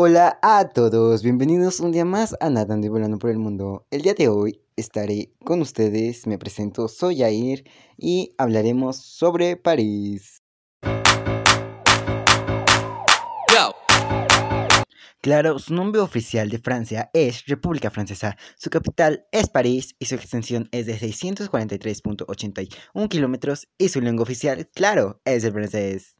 Hola a todos, bienvenidos un día más a Nadando y Volando por el Mundo. El día de hoy estaré con ustedes, me presento, soy Jair y hablaremos sobre París. Claro, su nombre oficial de Francia es República Francesa, su capital es París y su extensión es de 643.81 kilómetros y su lengua oficial, claro, es el francés.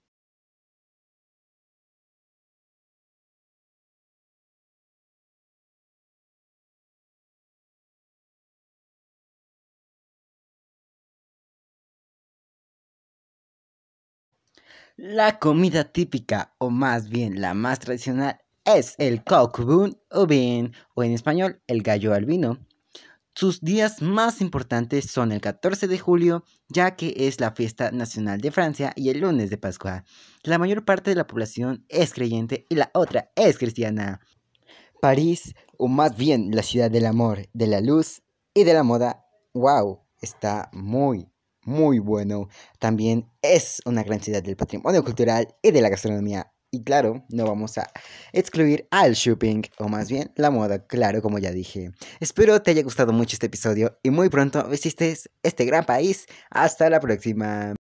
La comida típica, o más bien la más tradicional, es el coq o bien, o en español, el gallo albino. Sus días más importantes son el 14 de julio, ya que es la fiesta nacional de Francia, y el lunes de Pascua. La mayor parte de la población es creyente y la otra es cristiana. París, o más bien la ciudad del amor, de la luz y de la moda, wow, está muy, muy bueno. También es una gran ciudad del patrimonio cultural y de la gastronomía. Y claro, no vamos a excluir al shopping, o más bien la moda, claro, como ya dije. Espero te haya gustado mucho este episodio y muy pronto visites este gran país. Hasta la próxima.